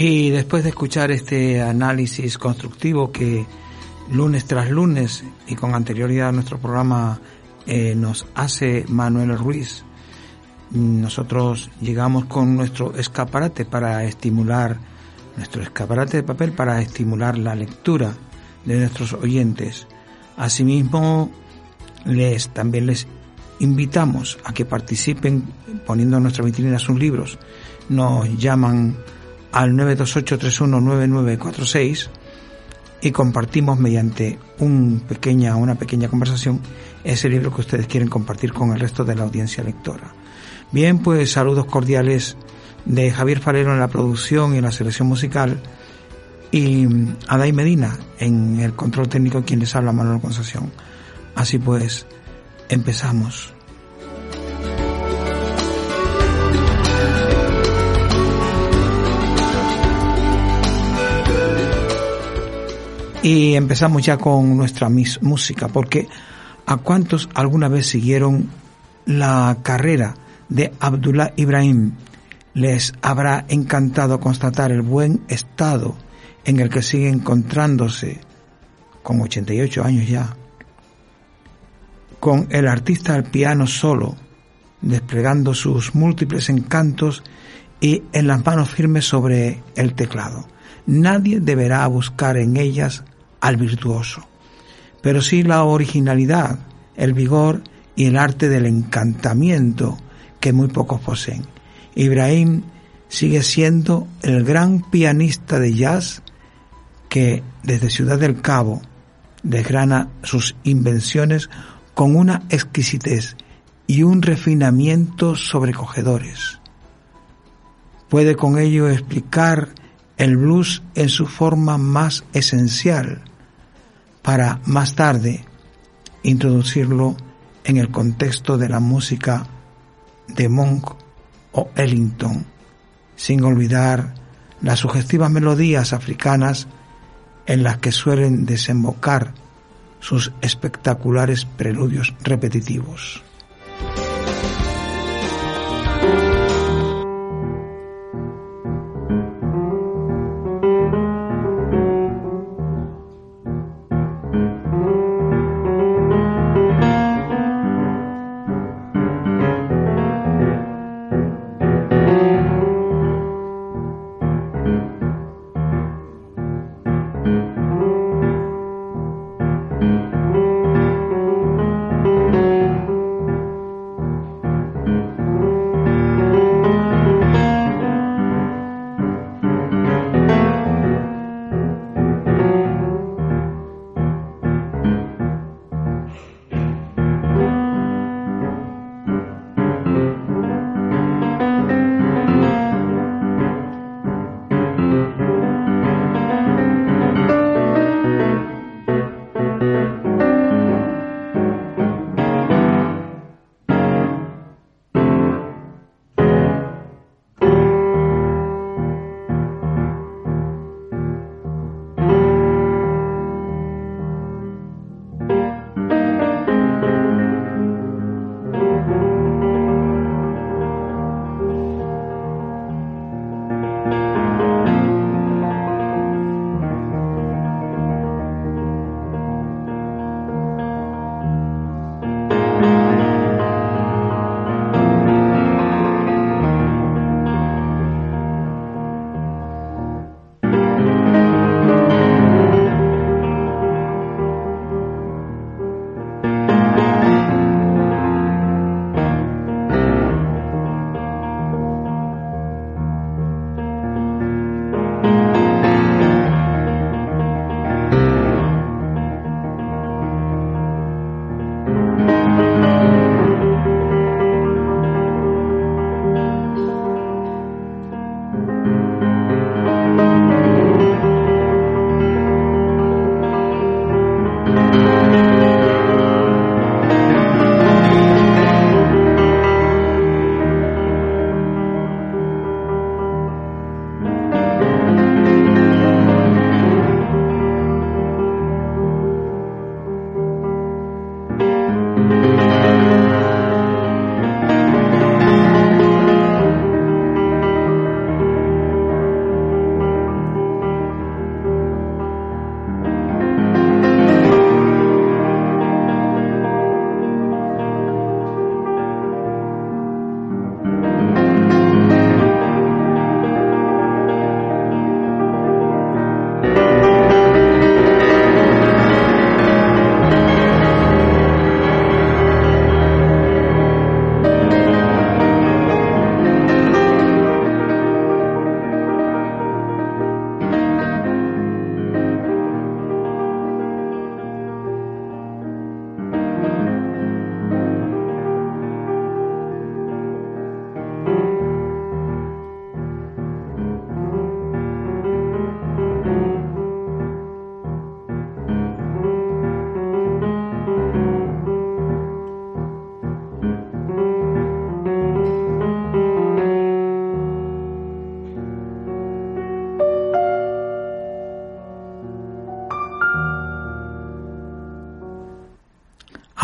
Y después de escuchar este análisis constructivo que lunes tras lunes y con anterioridad a nuestro programa eh, nos hace Manuel Ruiz, nosotros llegamos con nuestro escaparate para estimular, nuestro escaparate de papel para estimular la lectura de nuestros oyentes. Asimismo, les, también les invitamos a que participen poniendo en nuestra vitrina sus libros. Nos llaman al 928319946 y compartimos mediante un pequeña, una pequeña conversación ese libro que ustedes quieren compartir con el resto de la audiencia lectora. Bien, pues saludos cordiales de Javier Falero en la producción y en la selección musical y Adai Medina en el control técnico quien les habla Manuel Concepción. Así pues, empezamos. Y empezamos ya con nuestra música, porque ¿a cuántos alguna vez siguieron la carrera de Abdullah Ibrahim? Les habrá encantado constatar el buen estado en el que sigue encontrándose, con 88 años ya, con el artista al piano solo, desplegando sus múltiples encantos y en las manos firmes sobre el teclado nadie deberá buscar en ellas al virtuoso, pero sí la originalidad, el vigor y el arte del encantamiento que muy pocos poseen. Ibrahim sigue siendo el gran pianista de jazz que desde Ciudad del Cabo desgrana sus invenciones con una exquisitez y un refinamiento sobrecogedores. Puede con ello explicar el blues en su forma más esencial para más tarde introducirlo en el contexto de la música de Monk o Ellington, sin olvidar las sugestivas melodías africanas en las que suelen desembocar sus espectaculares preludios repetitivos.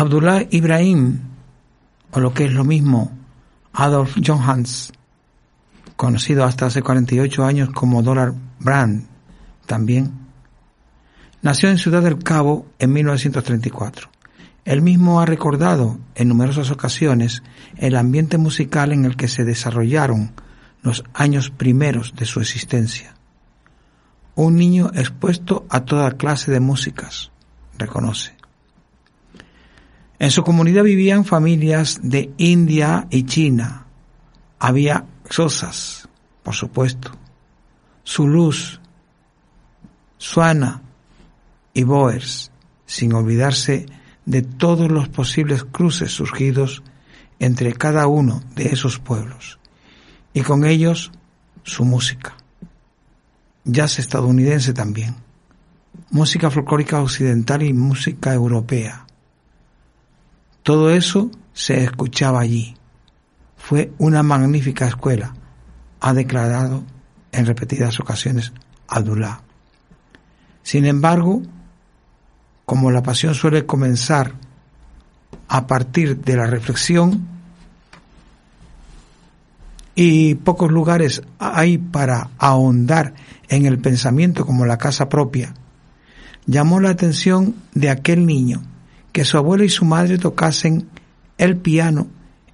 Abdullah Ibrahim, o lo que es lo mismo, Adolf Johans, conocido hasta hace 48 años como Dollar Brand, también, nació en Ciudad del Cabo en 1934. Él mismo ha recordado en numerosas ocasiones el ambiente musical en el que se desarrollaron los años primeros de su existencia. Un niño expuesto a toda clase de músicas, reconoce. En su comunidad vivían familias de India y China. Había Sosas, por supuesto, Zulus, Suana y Boers, sin olvidarse de todos los posibles cruces surgidos entre cada uno de esos pueblos, y con ellos su música. Jazz estadounidense también, música folclórica occidental y música europea. Todo eso se escuchaba allí fue una magnífica escuela, ha declarado en repetidas ocasiones Abdullah. Sin embargo, como la pasión suele comenzar a partir de la reflexión, y pocos lugares hay para ahondar en el pensamiento como la casa propia, llamó la atención de aquel niño que su abuela y su madre tocasen el piano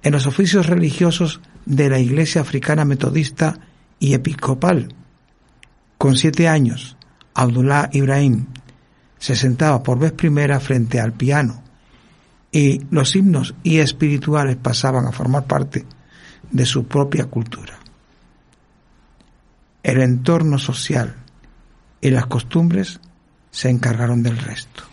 en los oficios religiosos de la Iglesia Africana Metodista y Episcopal. Con siete años, Abdullah Ibrahim se sentaba por vez primera frente al piano y los himnos y espirituales pasaban a formar parte de su propia cultura. El entorno social y las costumbres se encargaron del resto.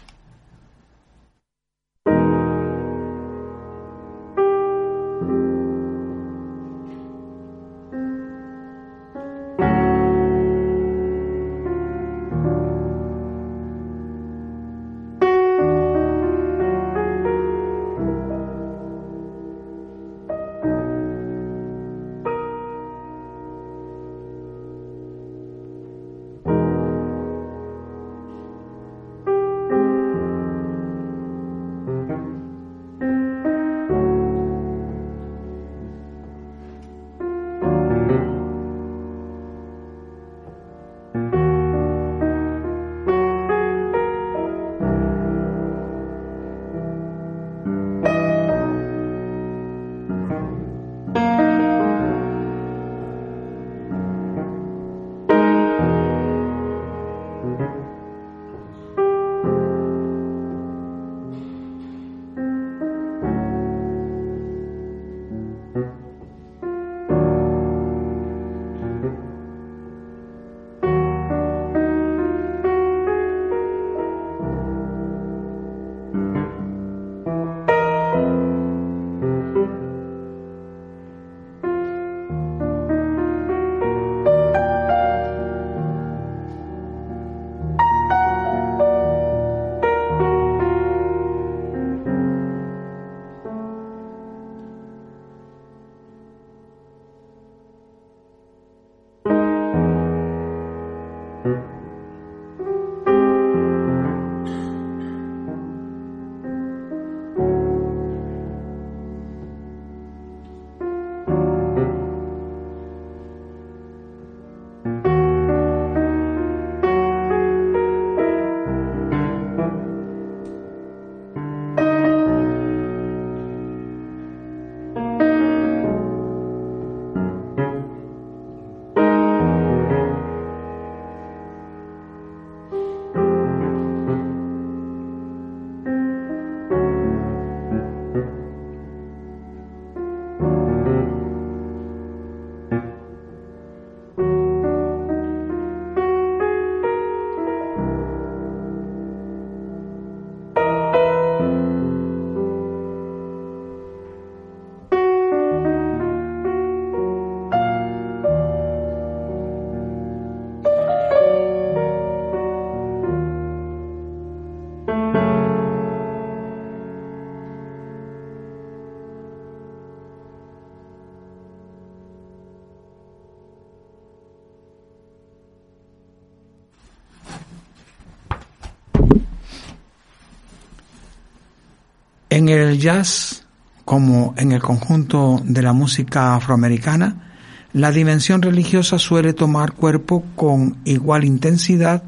En el jazz, como en el conjunto de la música afroamericana, la dimensión religiosa suele tomar cuerpo con igual intensidad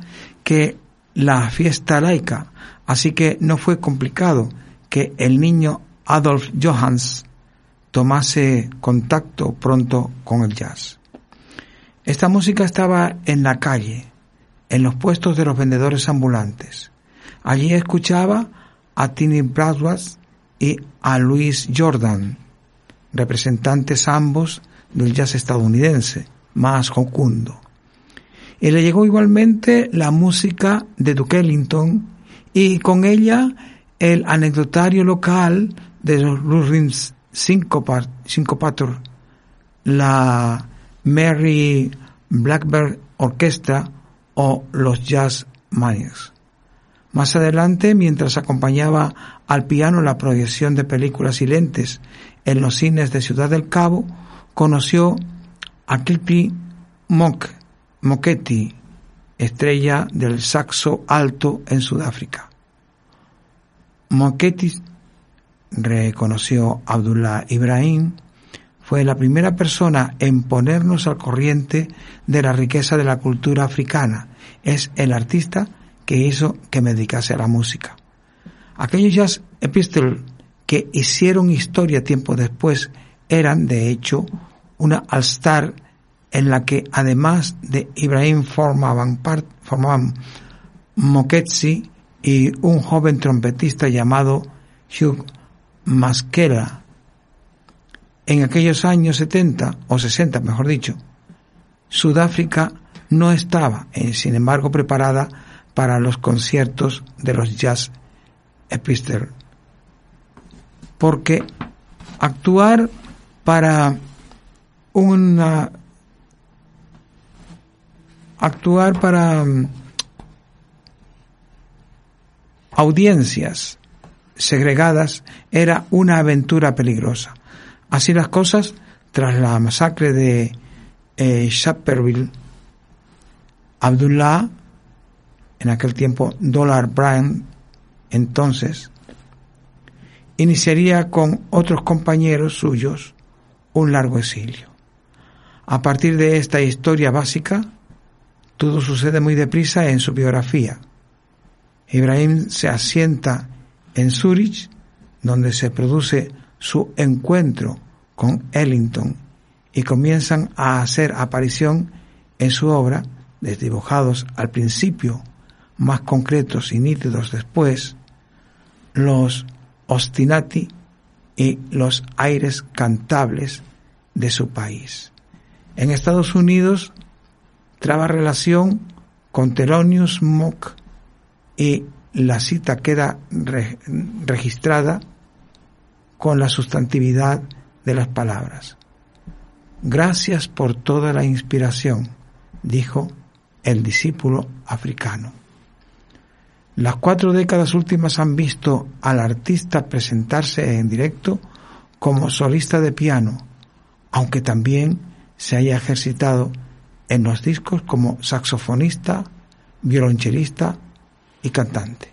que la fiesta laica, así que no fue complicado que el niño Adolf Johanns tomase contacto pronto con el jazz. Esta música estaba en la calle, en los puestos de los vendedores ambulantes. Allí escuchaba a Tiny Bradwas y a Louis Jordan, representantes ambos del jazz estadounidense, más jocundo. Y le llegó igualmente la música de Duke Ellington y con ella el anecdotario local de los Blue Syncopator, la Mary Blackbird Orchestra o los Jazz Maniacs. Más adelante, mientras acompañaba al piano la proyección de películas silentes en los cines de Ciudad del Cabo, conoció a Clippy Mock, estrella del saxo alto en Sudáfrica. Moketti reconoció Abdullah Ibrahim, fue la primera persona en ponernos al corriente de la riqueza de la cultura africana. Es el artista que hizo que me dedicase a la música. Aquellos jazz epistles que hicieron historia tiempo después eran, de hecho, una all-star en la que además de Ibrahim formaban, part, formaban Moketsi y un joven trompetista llamado Hugh Maskela. En aquellos años 70 o 60, mejor dicho, Sudáfrica no estaba, eh, sin embargo, preparada para los conciertos de los jazz epistles, porque actuar para una actuar para mm, audiencias segregadas era una aventura peligrosa. Así las cosas, tras la masacre de eh, Abdullah, en aquel tiempo Dollar Brand, entonces, iniciaría con otros compañeros suyos un largo exilio. A partir de esta historia básica, todo sucede muy deprisa en su biografía. Ibrahim se asienta en Zurich, donde se produce su encuentro con Ellington y comienzan a hacer aparición en su obra, desdibujados al principio, más concretos y nítidos después, los ostinati y los aires cantables de su país. En Estados Unidos traba relación con Thelonious Monk y la cita queda registrada con la sustantividad de las palabras. Gracias por toda la inspiración, dijo el discípulo africano. Las cuatro décadas últimas han visto al artista presentarse en directo como solista de piano, aunque también se haya ejercitado en los discos como saxofonista, violonchelista y cantante.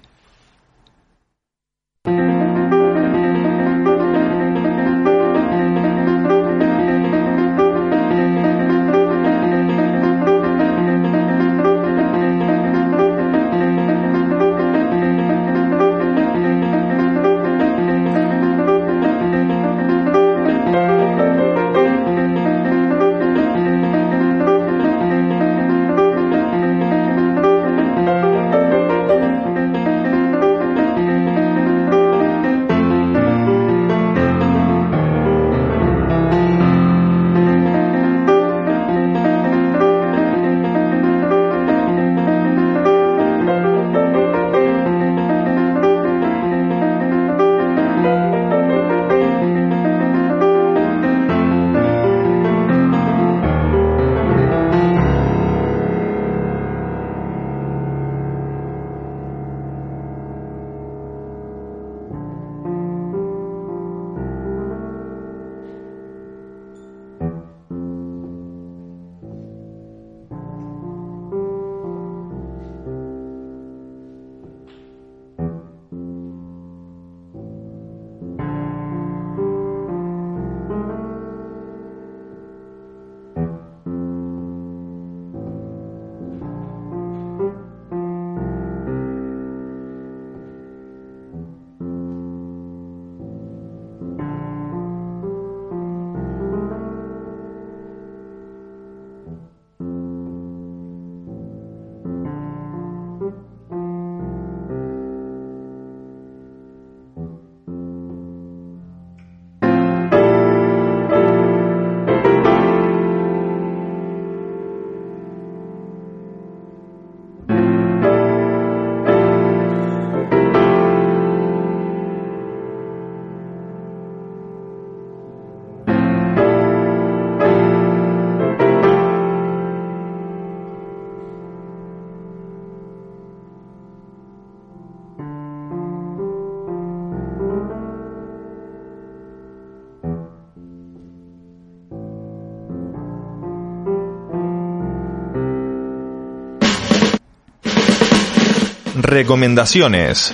Recomendaciones.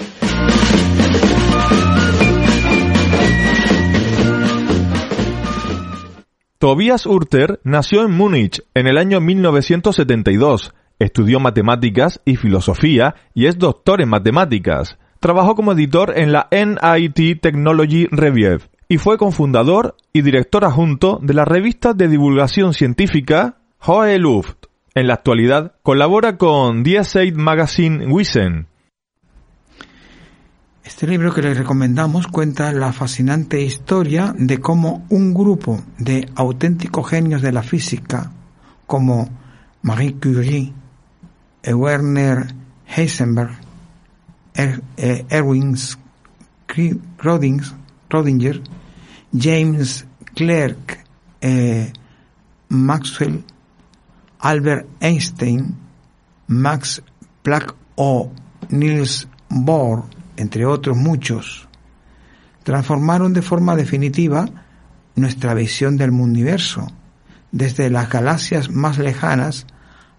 Tobias Urter nació en Múnich en el año 1972. Estudió matemáticas y filosofía y es doctor en matemáticas. Trabajó como editor en la NIT Technology Review y fue cofundador y director adjunto de la revista de divulgación científica Hohe Luft. En la actualidad colabora con Die Zeit Magazine Wissen este libro que les recomendamos cuenta la fascinante historia de cómo un grupo de auténticos genios de la física, como Marie Curie, Werner Heisenberg, er, eh, Erwin Schrödinger, James Clerk, eh, Maxwell, Albert Einstein, Max Planck o Niels Bohr entre otros muchos, transformaron de forma definitiva nuestra visión del universo, desde las galaxias más lejanas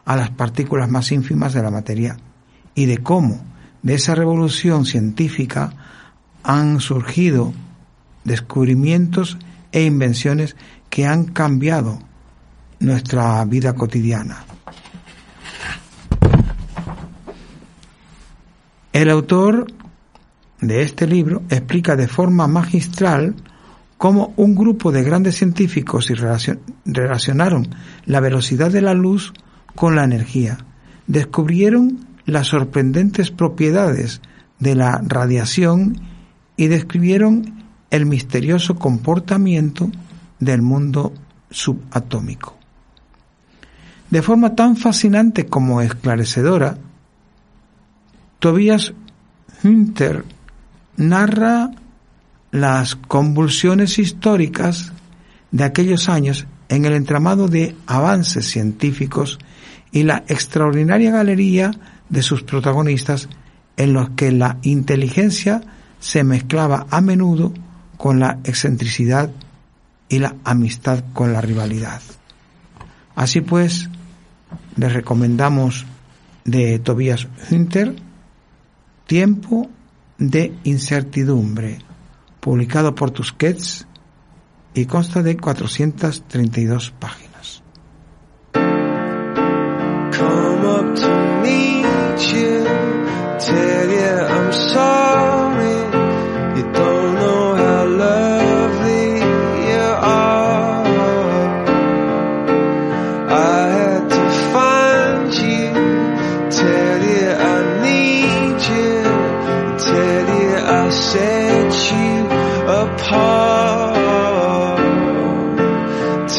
a las partículas más ínfimas de la materia, y de cómo de esa revolución científica han surgido descubrimientos e invenciones que han cambiado nuestra vida cotidiana. El autor de este libro explica de forma magistral cómo un grupo de grandes científicos relacionaron la velocidad de la luz con la energía. Descubrieron las sorprendentes propiedades de la radiación y describieron el misterioso comportamiento del mundo subatómico. De forma tan fascinante como esclarecedora, Tobias Hünter narra las convulsiones históricas de aquellos años en el entramado de avances científicos y la extraordinaria galería de sus protagonistas en los que la inteligencia se mezclaba a menudo con la excentricidad y la amistad con la rivalidad. Así pues, les recomendamos de Tobias Hünter Tiempo de incertidumbre, publicado por Tusquets y consta de 432 páginas. Come up to. set you apart.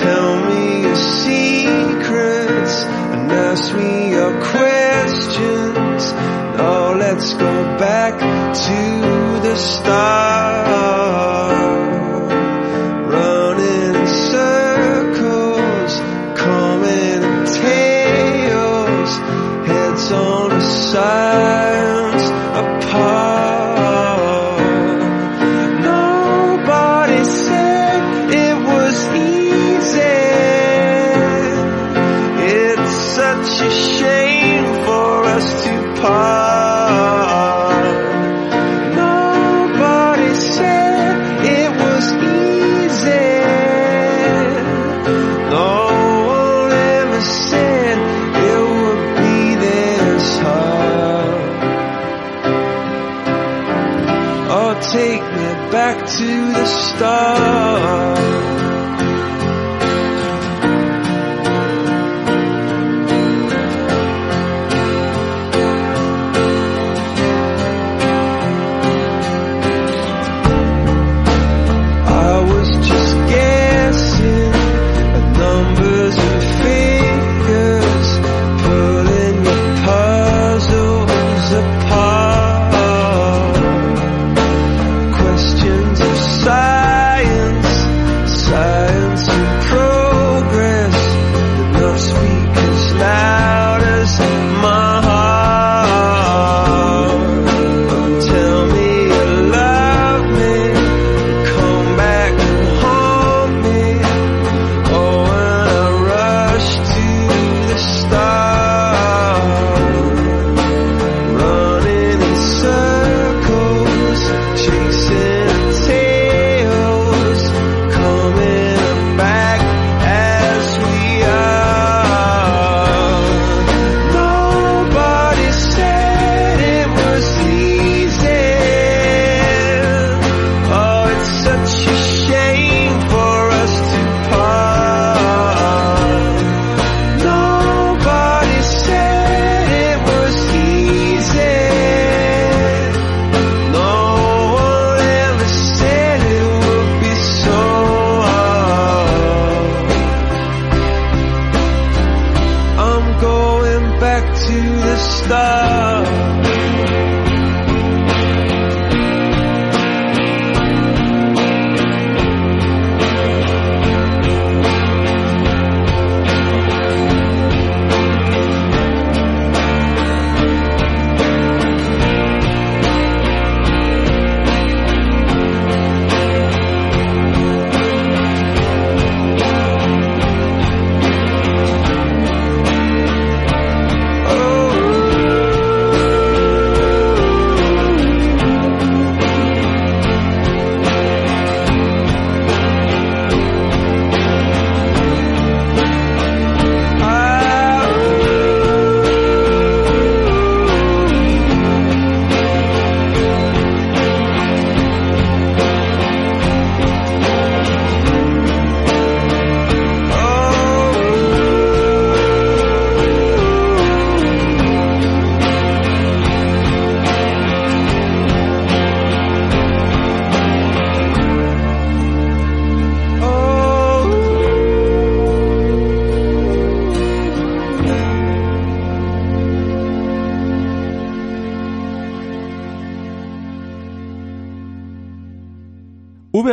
Tell me your secrets and ask me your questions. Oh, let's go back to the start.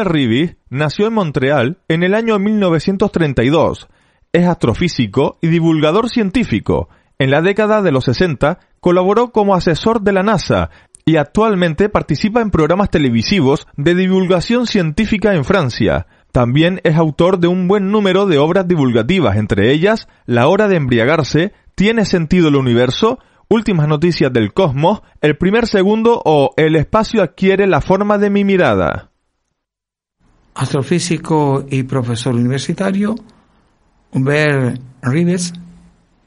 Rivi nació en Montreal en el año 1932. Es astrofísico y divulgador científico. En la década de los 60 colaboró como asesor de la NASA y actualmente participa en programas televisivos de divulgación científica en Francia. También es autor de un buen número de obras divulgativas, entre ellas La hora de embriagarse, ¿Tiene sentido el universo? Últimas noticias del cosmos, El primer segundo o El espacio adquiere la forma de mi mirada astrofísico y profesor universitario, Hubert Rives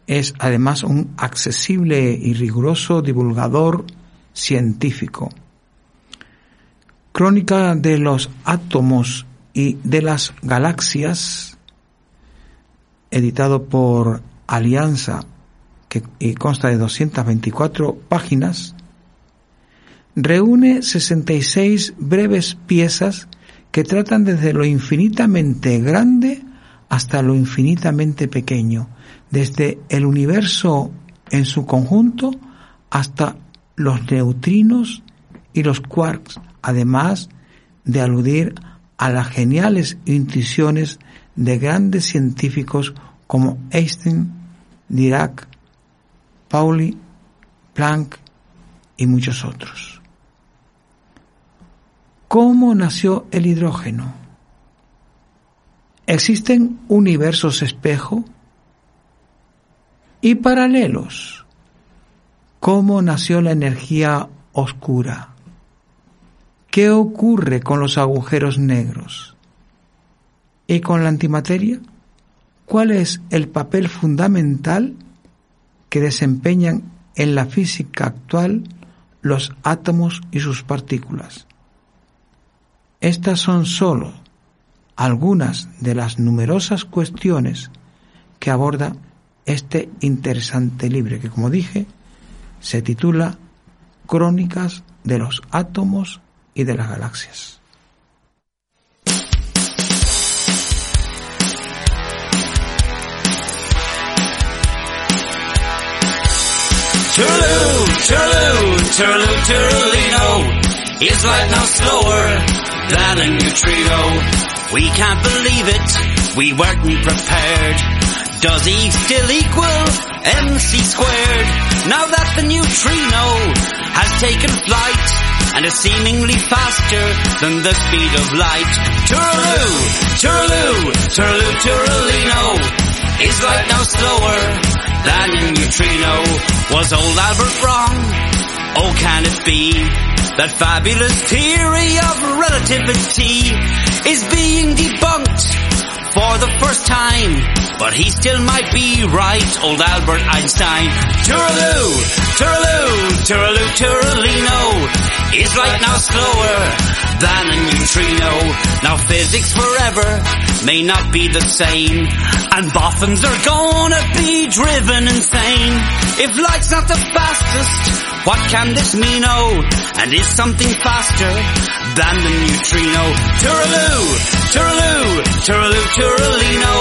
es además un accesible y riguroso divulgador científico. Crónica de los átomos y de las galaxias, editado por Alianza, que consta de 224 páginas, reúne 66 breves piezas que tratan desde lo infinitamente grande hasta lo infinitamente pequeño, desde el universo en su conjunto hasta los neutrinos y los quarks, además de aludir a las geniales intuiciones de grandes científicos como Einstein, Dirac, Pauli, Planck y muchos otros. ¿Cómo nació el hidrógeno? ¿Existen universos espejo y paralelos? ¿Cómo nació la energía oscura? ¿Qué ocurre con los agujeros negros? ¿Y con la antimateria? ¿Cuál es el papel fundamental que desempeñan en la física actual los átomos y sus partículas? Estas son sólo algunas de las numerosas cuestiones que aborda este interesante libro que, como dije, se titula Crónicas de los átomos y de las galaxias. Than a neutrino. We can't believe it, we weren't prepared. Does E still equal MC squared? Now that the neutrino has taken flight and is seemingly faster than the speed of light. Turaloo, turaloo, turaloo, turalino. Is light now slower than a neutrino? Was old Albert wrong? Oh, can it be? That fabulous theory of relativity is being debunked for the first time. But he still might be right, old Albert Einstein. Turaloo, turaloo, turaloo, turalino. is right now slower than a neutrino. Now physics forever may not be the same, and boffins are gonna be driven insane. If light's not the fastest, what can this mean? Oh, and is something faster than the neutrino? Tooraloo, tooraloo, tooraloo, tooralino.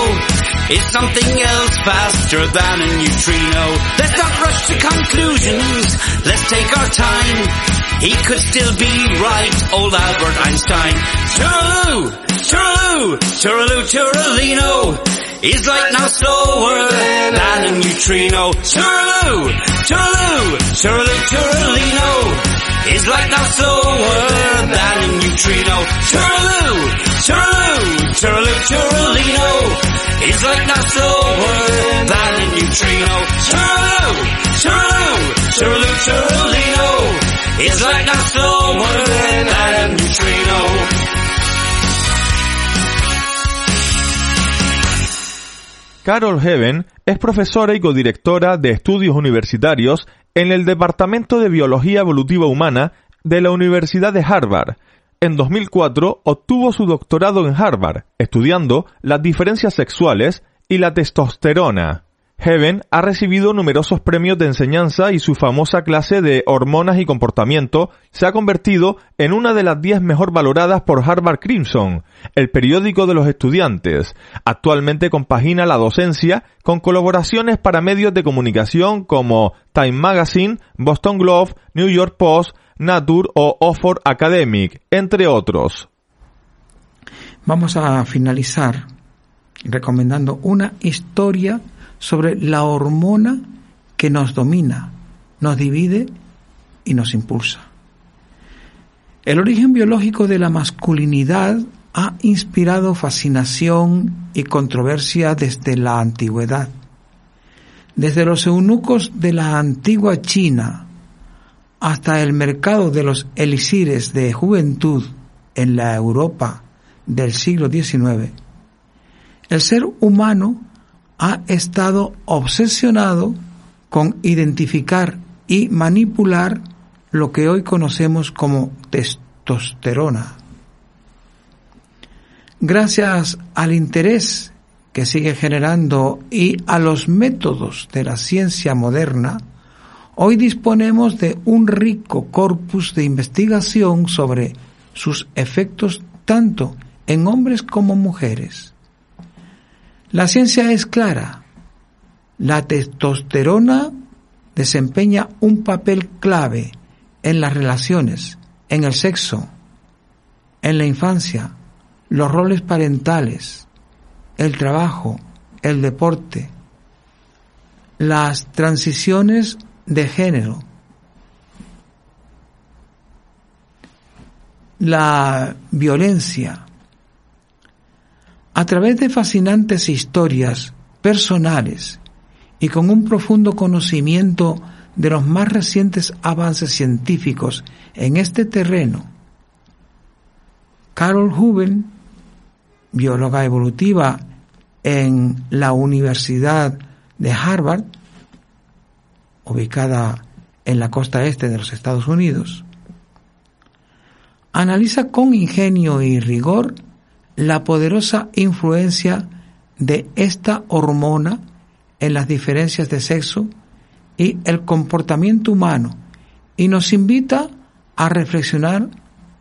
Is something else faster than a neutrino? Let's not rush to conclusions. Let's take our time. He could still be right, old Albert Einstein. Tooraloo, tooraloo, tooraloo, tooralino. He's like no slower than a neutrino. Turaloo, turaloo, turaloo, turalino. He's like no slower than a neutrino. Turaloo, turaloo, turaloo, turalino. He's like no slower than a neutrino. Turaloo, turaloo, turaloo, turalino. He's like no slower than a neutrino. Carol Heaven es profesora y codirectora de estudios universitarios en el Departamento de Biología Evolutiva Humana de la Universidad de Harvard en 2004 obtuvo su doctorado en Harvard, estudiando las diferencias sexuales y la testosterona. Heaven ha recibido numerosos premios de enseñanza y su famosa clase de hormonas y comportamiento se ha convertido en una de las 10 mejor valoradas por Harvard Crimson, el periódico de los estudiantes. Actualmente compagina la docencia con colaboraciones para medios de comunicación como Time Magazine, Boston Globe, New York Post, Nature o Oxford Academic, entre otros. Vamos a finalizar recomendando una historia sobre la hormona que nos domina, nos divide y nos impulsa. El origen biológico de la masculinidad ha inspirado fascinación y controversia desde la antigüedad. Desde los eunucos de la antigua China hasta el mercado de los elixires de juventud en la Europa del siglo XIX, el ser humano ha estado obsesionado con identificar y manipular lo que hoy conocemos como testosterona. Gracias al interés que sigue generando y a los métodos de la ciencia moderna, Hoy disponemos de un rico corpus de investigación sobre sus efectos tanto en hombres como mujeres. La ciencia es clara. La testosterona desempeña un papel clave en las relaciones, en el sexo, en la infancia, los roles parentales, el trabajo, el deporte, las transiciones de género. La violencia. A través de fascinantes historias personales y con un profundo conocimiento de los más recientes avances científicos en este terreno, Carol Huben, bióloga evolutiva en la Universidad de Harvard, ubicada en la costa este de los Estados Unidos, analiza con ingenio y rigor la poderosa influencia de esta hormona en las diferencias de sexo y el comportamiento humano y nos invita a reflexionar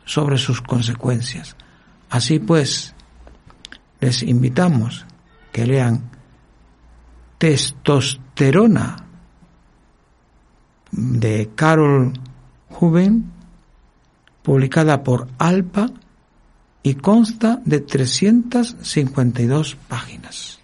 sobre sus consecuencias. Así pues, les invitamos que lean Testosterona de Carol Huben, publicada por Alpa y consta de 352 páginas.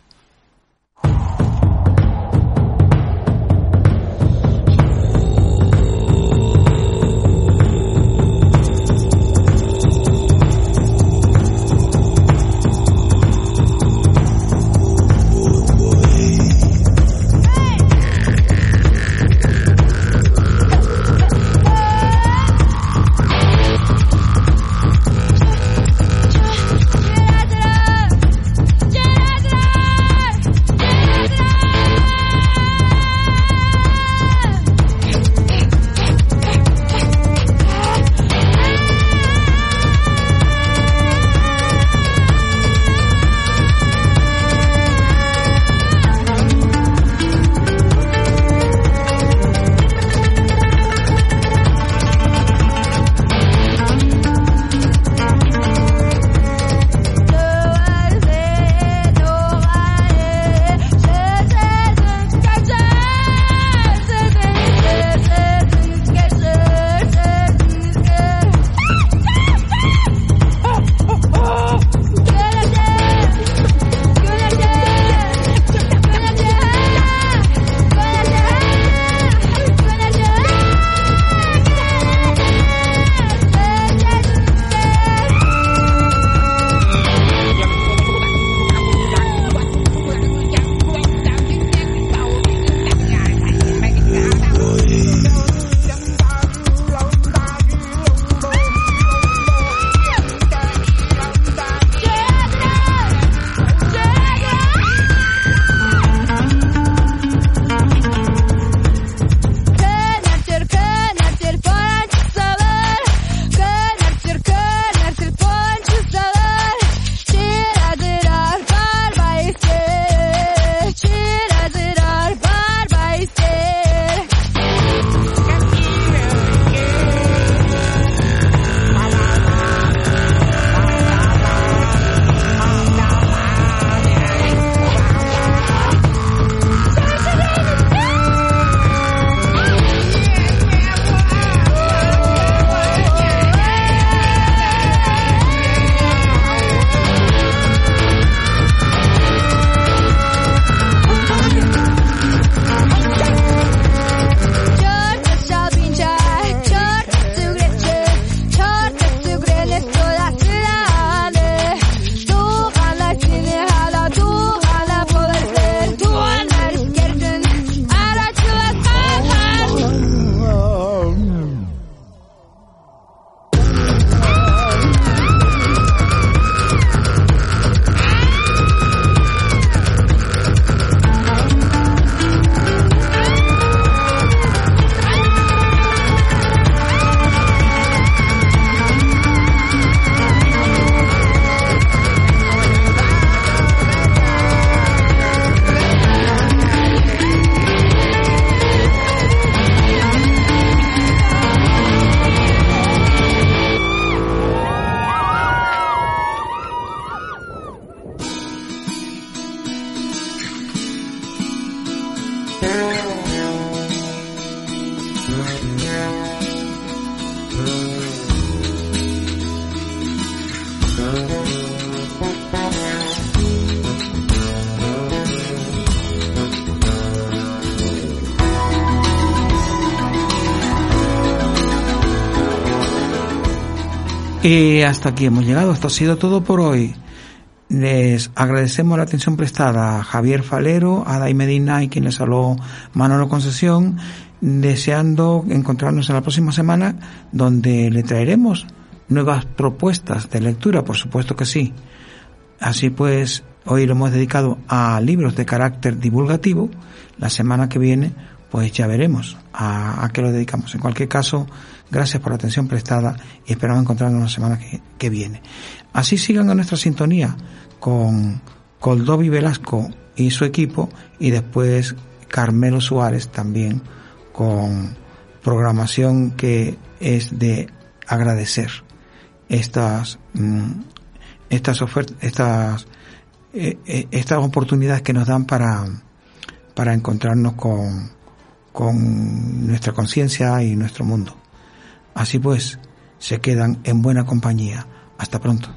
Y hasta aquí hemos llegado. Esto ha sido todo por hoy. Les agradecemos la atención prestada a Javier Falero, a Dai Medina y quien les habló Manolo Concesión, deseando encontrarnos en la próxima semana donde le traeremos nuevas propuestas de lectura, por supuesto que sí. Así pues, hoy lo hemos dedicado a libros de carácter divulgativo. La semana que viene, pues ya veremos a, a qué lo dedicamos. En cualquier caso, Gracias por la atención prestada y esperamos encontrarnos la semana que, viene. Así sigan a nuestra sintonía con Coldovi Velasco y su equipo y después Carmelo Suárez también con programación que es de agradecer estas mm, estas ofertas estas eh, eh, estas oportunidades que nos dan para para encontrarnos con con nuestra conciencia y nuestro mundo. Así pues, se quedan en buena compañía. Hasta pronto.